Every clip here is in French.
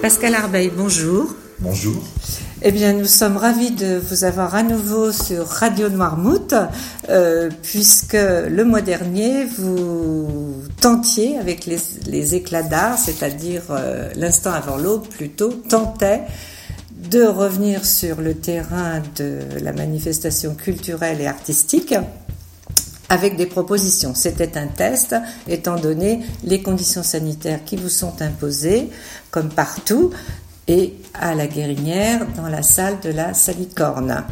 Pascal Arbeil, bonjour. Bonjour. Eh bien, nous sommes ravis de vous avoir à nouveau sur Radio Noirmouth, euh, puisque le mois dernier, vous tentiez avec les, éclats d'art, c'est-à-dire euh, l'instant avant l'aube plutôt, tentait de revenir sur le terrain de la manifestation culturelle et artistique avec des propositions. C'était un test, étant donné les conditions sanitaires qui vous sont imposées, comme partout, et à la Guérinière, dans la salle de la Salicorne.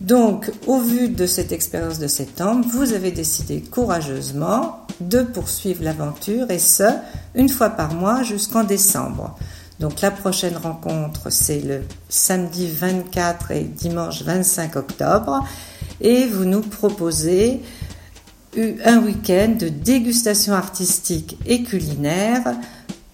Donc, au vu de cette expérience de septembre, vous avez décidé courageusement de poursuivre l'aventure, et ce, une fois par mois jusqu'en décembre. Donc la prochaine rencontre, c'est le samedi 24 et dimanche 25 octobre. Et vous nous proposez un week-end de dégustation artistique et culinaire,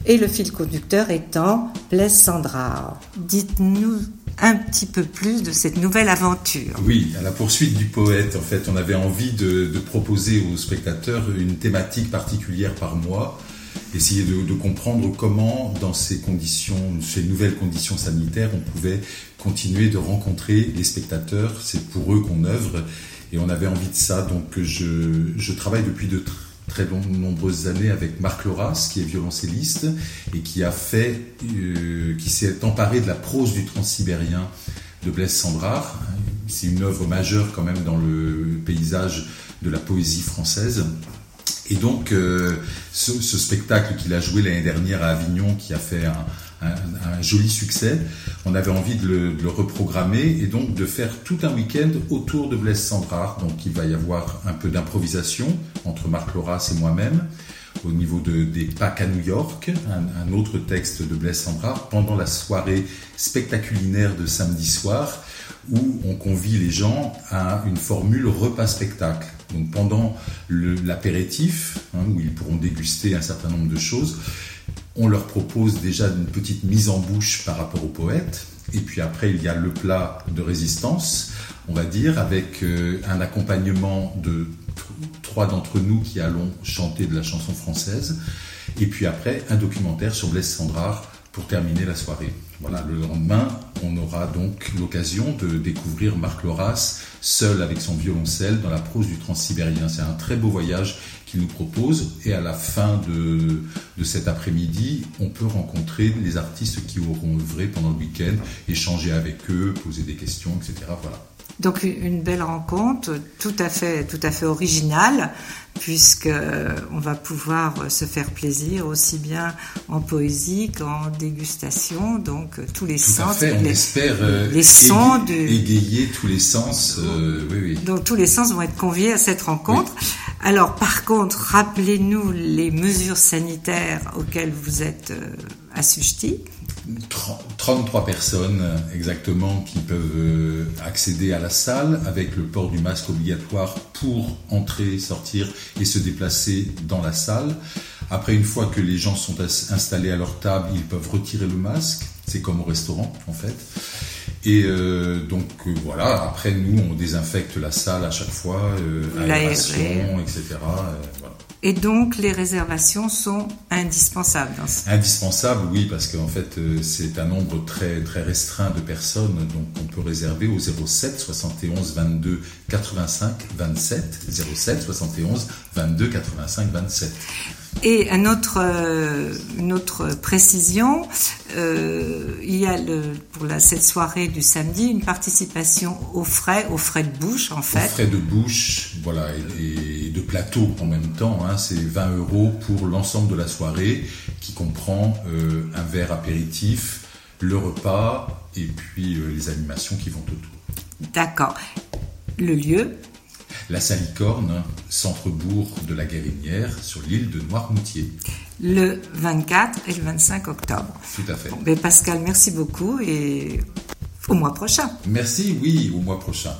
et le fil conducteur étant Blaise Sandrard. Dites-nous un petit peu plus de cette nouvelle aventure. Oui, à la poursuite du poète, en fait, on avait envie de, de proposer aux spectateurs une thématique particulière par mois, essayer de, de, comprendre comment, dans ces conditions, ces nouvelles conditions sanitaires, on pouvait continuer de rencontrer les spectateurs. C'est pour eux qu'on œuvre et on avait envie de ça. Donc je, je travaille depuis de très nombreuses années avec Marc Loras, qui est violoncelliste et qui a fait, euh, qui s'est emparé de la prose du transsibérien de Blaise Sandrard. C'est une œuvre majeure quand même dans le paysage de la poésie française. Et donc, euh, ce, ce, spectacle qu'il a joué l'année dernière à Avignon, qui a fait un, un, joli succès. On avait envie de le, reprogrammer et donc de faire tout un week-end autour de Blaise Sandrard. Donc il va y avoir un peu d'improvisation entre Marc Loras et moi-même au niveau de, des Pâques à New York, un, autre texte de Blaise Sandrard, pendant la soirée spectaculaire de samedi soir, où on convie les gens à une formule repas-spectacle. Donc pendant l'apéritif, hein, où ils pourront déguster un certain nombre de choses, on leur propose déjà une petite mise en bouche par rapport au poète. Et puis après, il y a le plat de résistance, on va dire, avec euh, un accompagnement de trois d'entre nous qui allons chanter de la chanson française. Et puis après, un documentaire sur Blaise Sandrard pour terminer la soirée. Voilà, le lendemain, on aura donc l'occasion de découvrir Marc Loras seul avec son violoncelle dans la prose du Transsibérien. C'est un très beau voyage qu'il nous propose et à la fin de, de cet après-midi, on peut rencontrer les artistes qui auront œuvré pendant le week-end, échanger avec eux, poser des questions, etc. Voilà. Donc une belle rencontre, tout à fait, tout à fait originale, puisque euh, on va pouvoir se faire plaisir aussi bien en poésie qu'en dégustation. Donc tous les sens, fait. on espère euh, les sons, égayer tous les sens. Euh, oui, oui. Donc tous les sens vont être conviés à cette rencontre. Alors par contre, rappelez-nous les mesures sanitaires auxquelles vous êtes assujettis. 33 personnes exactement qui peuvent euh, accéder à la salle avec le port du masque obligatoire pour entrer, sortir et se déplacer dans la salle. Après, une fois que les gens sont installés à leur table, ils peuvent retirer le masque. C'est comme au restaurant en fait. Et euh, donc euh, voilà, après nous on désinfecte la salle à chaque fois, aération, etc. Voilà. Et donc, les réservations sont indispensables. Indispensables, oui, parce qu'en fait, euh, c'est un nombre très, très restreint de personnes. Donc, on peut réserver au 07 71 22 85 27. 07 71 22 85 27. Et un autre, euh, une autre précision, euh, il y a le, pour la, cette soirée du samedi une participation aux frais, aux frais de bouche en fait. Aux frais de bouche, voilà, et, de plateau en même temps. Hein, c'est 20 euros pour l'ensemble de la soirée qui comprend euh, un verre apéritif, le repas et puis les animations qui vont autour. D'accord. Le lieu la Salicorne, centre-bourg de la Guérinière, sur l'île de Noirmoutier. Le 24 et le 25 octobre. Tout à fait. Ben, Pascal, merci beaucoup et au mois prochain. Merci, oui, au mois prochain.